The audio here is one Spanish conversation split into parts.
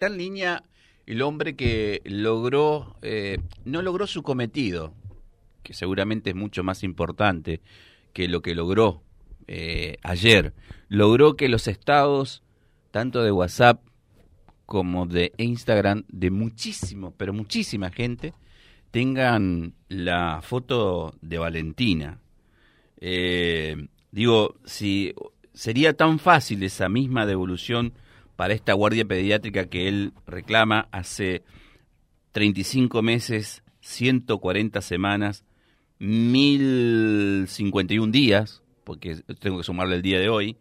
Está en línea el hombre que logró, eh, no logró su cometido, que seguramente es mucho más importante que lo que logró eh, ayer. Logró que los estados, tanto de WhatsApp como de Instagram, de muchísimo, pero muchísima gente, tengan la foto de Valentina. Eh, digo, si sería tan fácil esa misma devolución para esta guardia pediátrica que él reclama hace 35 meses, 140 semanas, 1051 días, porque tengo que sumarle el día de hoy,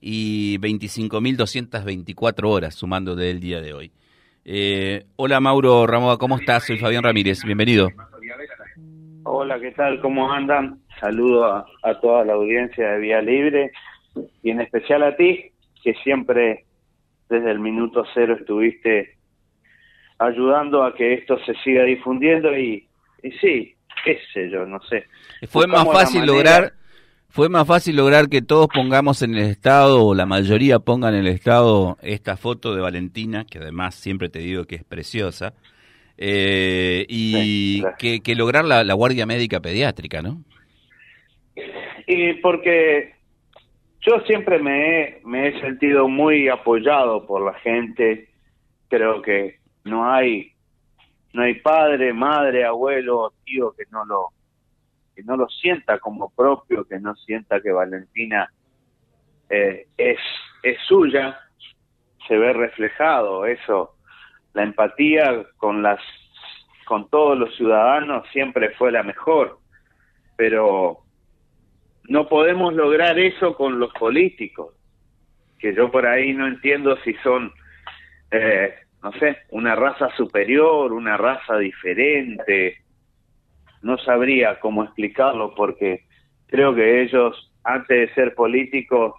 y 25.224 horas sumando del día de hoy. Eh, hola Mauro Ramoa, ¿cómo estás? Soy Fabián Ramírez, bienvenido. Hola, ¿qué tal? ¿Cómo andan? Saludo a, a toda la audiencia de Vía Libre y en especial a ti, que siempre desde el minuto cero estuviste ayudando a que esto se siga difundiendo y, y sí, qué sé yo, no sé. Fue más fácil lograr fue más fácil lograr que todos pongamos en el estado o la mayoría pongan en el estado esta foto de Valentina, que además siempre te digo que es preciosa, eh, y que, que, lograr la, la guardia médica pediátrica, ¿no? Y porque yo siempre me he, me he sentido muy apoyado por la gente. Creo que no hay no hay padre, madre, abuelo, tío que no lo que no lo sienta como propio, que no sienta que Valentina eh, es es suya. Se ve reflejado eso. La empatía con las con todos los ciudadanos siempre fue la mejor, pero no podemos lograr eso con los políticos, que yo por ahí no entiendo si son, eh, no sé, una raza superior, una raza diferente, no sabría cómo explicarlo porque creo que ellos, antes de ser políticos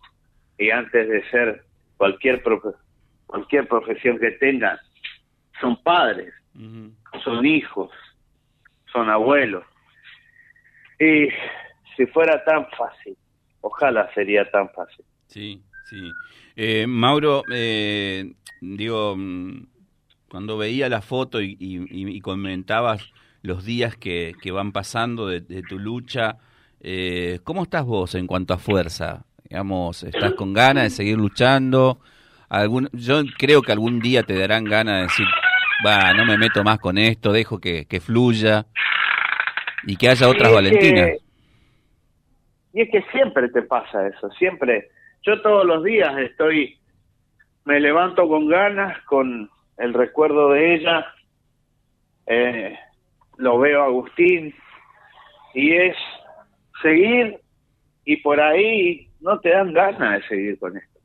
y antes de ser cualquier, cualquier profesión que tengan, son padres, son hijos, son abuelos. Y si fuera tan fácil, ojalá sería tan fácil. Sí, sí. Eh, Mauro, eh, digo, mm, cuando veía la foto y, y, comentabas los días que, que van pasando de, tu lucha, eh, ¿cómo estás vos en cuanto a fuerza? Digamos, ¿estás con ganas de seguir luchando? Algún, yo creo que algún día te darán ganas de decir, va, no me meto más con esto, dejo que, que fluya y que haya otras Valentinas. Y es que siempre te pasa eso, siempre. Yo todos los días estoy, me levanto con ganas, con el recuerdo de ella, eh, lo veo a Agustín, y es seguir, y por ahí no te dan ganas de seguir con esto.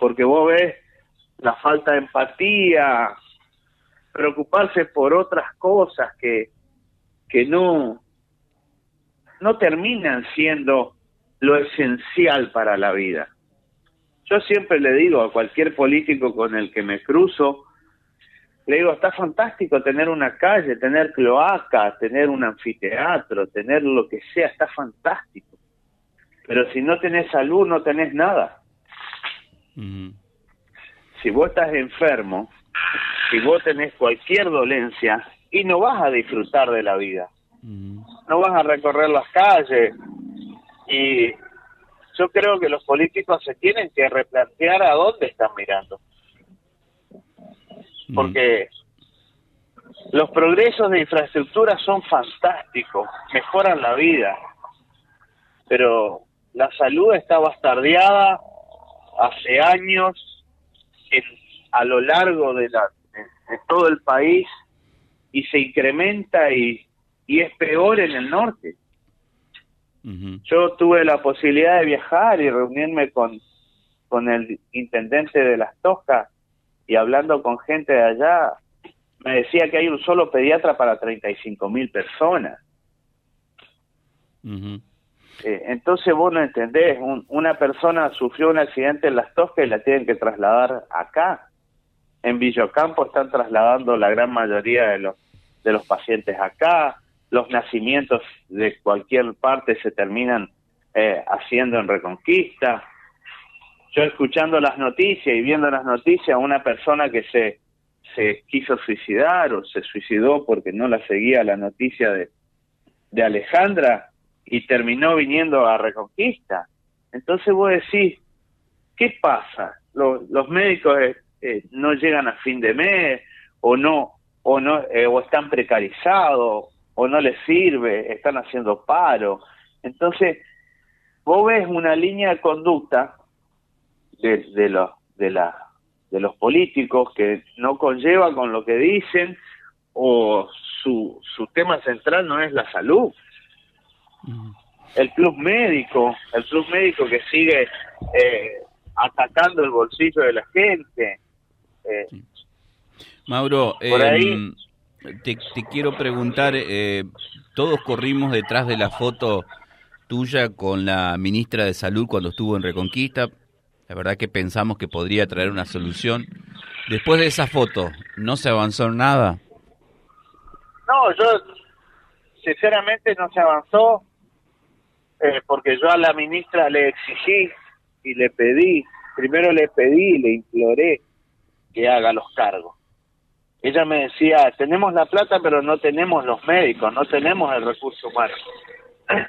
Porque vos ves la falta de empatía, preocuparse por otras cosas que, que no, no terminan siendo lo esencial para la vida. Yo siempre le digo a cualquier político con el que me cruzo, le digo, está fantástico tener una calle, tener cloaca, tener un anfiteatro, tener lo que sea, está fantástico. Pero si no tenés salud, no tenés nada. Si vos estás enfermo, si vos tenés cualquier dolencia, y no vas a disfrutar de la vida no vas a recorrer las calles. Y yo creo que los políticos se tienen que replantear a dónde están mirando. Porque los progresos de infraestructura son fantásticos, mejoran la vida, pero la salud está bastardeada hace años en, a lo largo de, la, de todo el país y se incrementa y y es peor en el norte. Yo tuve la posibilidad de viajar y reunirme con, con el intendente de Las Toscas y hablando con gente de allá, me decía que hay un solo pediatra para 35 mil personas. Eh, entonces vos no entendés, una persona sufrió un accidente en Las Toscas y la tienen que trasladar acá. En Villocampo están trasladando la gran mayoría de los, de los pacientes acá los nacimientos de cualquier parte se terminan eh, haciendo en Reconquista. yo escuchando las noticias y viendo las noticias, una persona que se, se quiso suicidar o se suicidó porque no la seguía la noticia de, de Alejandra y terminó viniendo a Reconquista. Entonces vos decís, ¿qué pasa? Los, los médicos eh, eh, no llegan a fin de mes o no o no eh, o están precarizados o no les sirve, están haciendo paro. Entonces, vos ves una línea de conducta de, de, los, de, la, de los políticos que no conlleva con lo que dicen o su, su tema central no es la salud. El club médico, el club médico que sigue eh, atacando el bolsillo de la gente. Eh, Mauro, em, te, quiero preguntar, eh, todos corrimos detrás de la foto tuya con la ministra de Salud cuando estuvo en Reconquista. La verdad que pensamos que podría traer una solución. Después de esa foto, ¿no se avanzó en nada? No, yo sinceramente no se avanzó eh, porque yo a la ministra le exigí y le pedí, primero le pedí y le imploré que haga los cargos. Ella me decía, tenemos la plata pero no tenemos los médicos, no tenemos el recurso humano.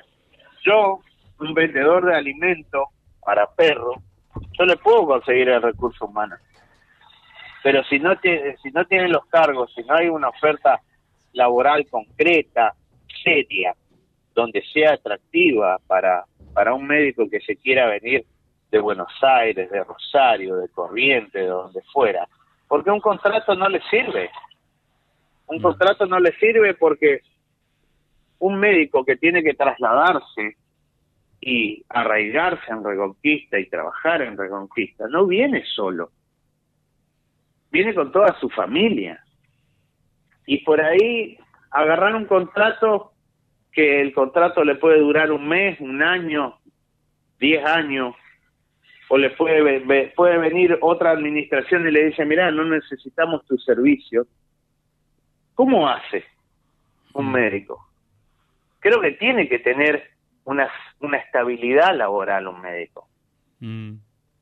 Yo, un vendedor de alimentos para perros, yo le puedo conseguir el recurso humano. Pero si no, si no tienen los cargos, si no hay una oferta laboral concreta, seria, donde sea atractiva para, para un médico que se quiera venir de Buenos Aires, de Rosario, de Corriente, de donde fuera, porque un contrato no le sirve. Un contrato no le sirve porque un médico que tiene que trasladarse y arraigarse en Reconquista y trabajar en Reconquista no viene solo, viene con toda su familia. Y por ahí agarrar un contrato que el contrato le puede durar un mes, un año, diez años, o le puede, puede venir otra administración y le dice, mira, no necesitamos tu servicio. ¿Cómo hace un mm. médico? Creo que tiene que tener una, una estabilidad laboral un médico. Mm.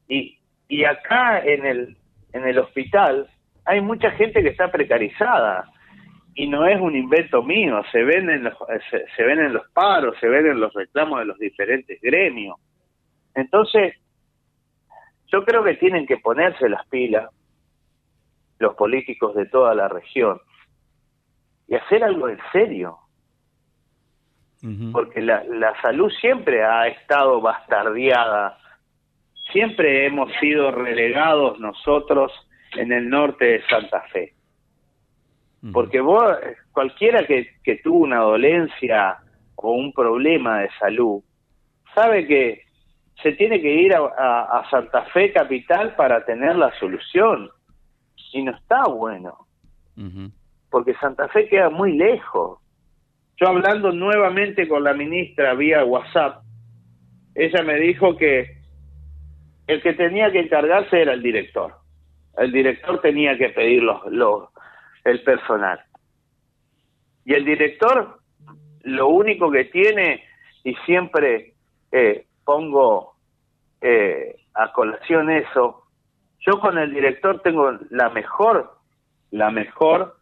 Y, y acá en el, en el hospital hay mucha gente que está precarizada y no es un invento mío, se ven en los, se, se ven en los paros, se ven en los reclamos de los diferentes gremios. Entonces, yo creo que tienen que ponerse las pilas los políticos de toda la región y hacer algo en serio. Porque la, la salud siempre ha estado bastardeada, siempre hemos sido relegados nosotros en el norte de Santa Fe. Porque vos, cualquiera que, que tuvo una dolencia o un problema de salud, sabe que se tiene que ir a, Santa Fe capital para tener la solución. Y no está bueno. Porque Santa Fe queda muy lejos. Yo hablando nuevamente con la ministra vía WhatsApp, ella me dijo que el que tenía que encargarse era el director. El director tenía que pedir los, los, el personal. Y el director lo único que tiene, y siempre eh, pongo eh, a colación eso, yo con el director tengo la mejor, la mejor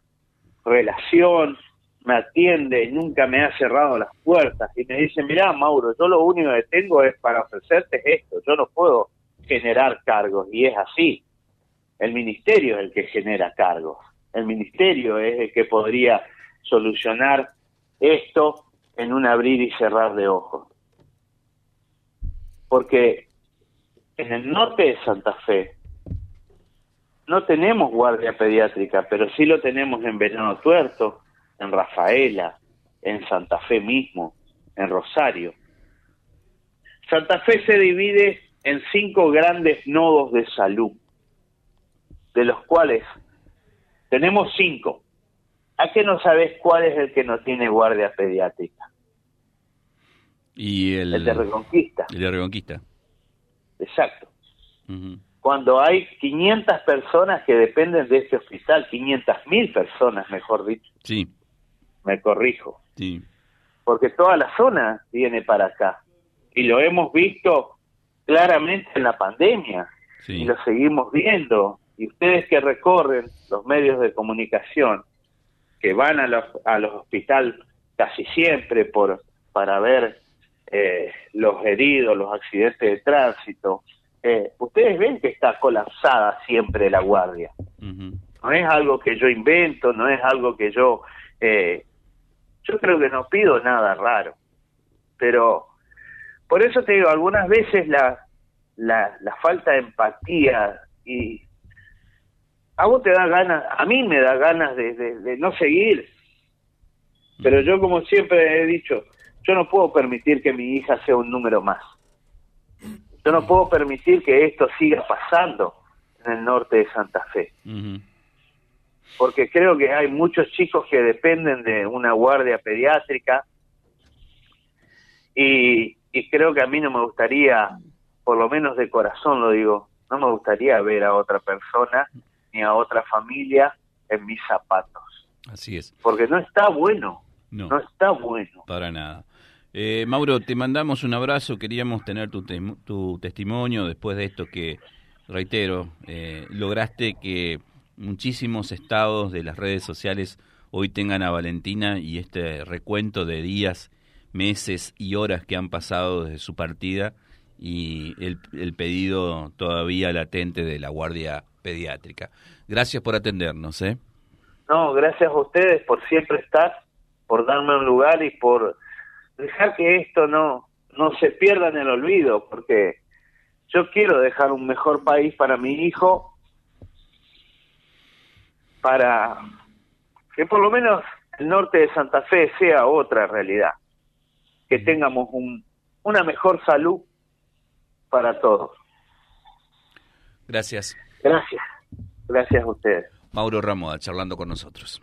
relación, me atiende, nunca me ha cerrado las puertas y me dice, mira Mauro, yo lo único que tengo es para ofrecerte esto, yo no puedo generar cargos y es así. El ministerio es el que genera cargos, el ministerio es el que podría solucionar esto en un abrir y cerrar de ojos porque en el norte de Santa Fe no tenemos guardia pediátrica, pero sí lo tenemos en Venado Tuerto, en Rafaela, en Santa Fe mismo, en Rosario. Santa Fe se divide en cinco grandes nodos de salud, de los cuales tenemos cinco. ¿A qué no sabes cuál es el que no tiene guardia pediátrica? Y el, de Reconquista. El de Reconquista. Exacto. Cuando hay 500 personas que dependen de este hospital, 500 mil personas, mejor dicho. Sí. Me corrijo. Sí. Porque toda la zona viene para acá. Y lo hemos visto claramente en la pandemia y lo seguimos viendo. Y ustedes que recorren los medios de comunicación, que van a los, a los hospitales casi siempre por para ver eh, los heridos, los accidentes de tránsito, eh, ustedes ven que está colapsada siempre la guardia. No es algo que yo invento, no es algo que yo... Eh, yo creo que no pido nada raro, pero por eso te digo, algunas veces la, la, la falta de empatía y a vos te da ganas, a mí me da ganas de, de, no seguir, pero yo como siempre he dicho, yo no puedo permitir que mi hija sea un número más. Yo no puedo permitir que esto siga pasando en el norte de Santa Fe. Porque creo que hay muchos chicos que dependen de una guardia pediátrica y, y creo que a mí no me gustaría por lo menos de corazón lo digo, no me gustaría ver a otra persona ni a otra familia en mis zapatos. Así es. Porque no está bueno. No, está bueno. Para nada. Eh, Mauro, te mandamos un abrazo. Queríamos tener tu, testimonio después de esto que, reitero, eh, lograste que muchísimos estados de las redes sociales hoy tengan a Valentina y este recuento de días, meses y horas que han pasado desde su partida y el, pedido todavía latente de la Guardia Pediátrica. Gracias por atendernos. ¿eh? No, gracias a ustedes por siempre estar, por darme un lugar y por dejar que esto no, no se pierda en el olvido, porque yo quiero dejar un mejor país para mi hijo, para que por lo menos el norte de Santa Fe sea otra realidad, que tengamos un, una mejor salud para todos. Gracias. Gracias. Gracias a ustedes. Mauro Ramoda charlando con nosotros